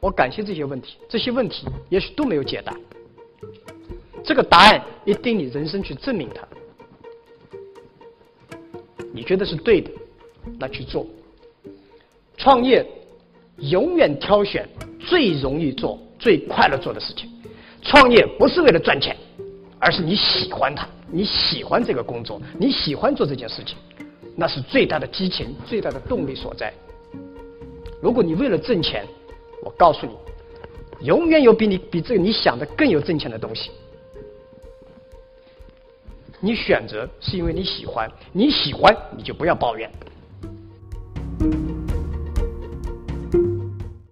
我感谢这些问题，这些问题也许都没有解答。这个答案一定你人生去证明它。你觉得是对的，那去做。创业永远挑选最容易做、最快乐做的事情。创业不是为了赚钱，而是你喜欢它，你喜欢这个工作，你喜欢做这件事情，那是最大的激情、最大的动力所在。如果你为了挣钱，我告诉你永远有比你比这个你想的更有挣钱的东西。你选择是因为你喜欢你喜欢你就不要抱怨。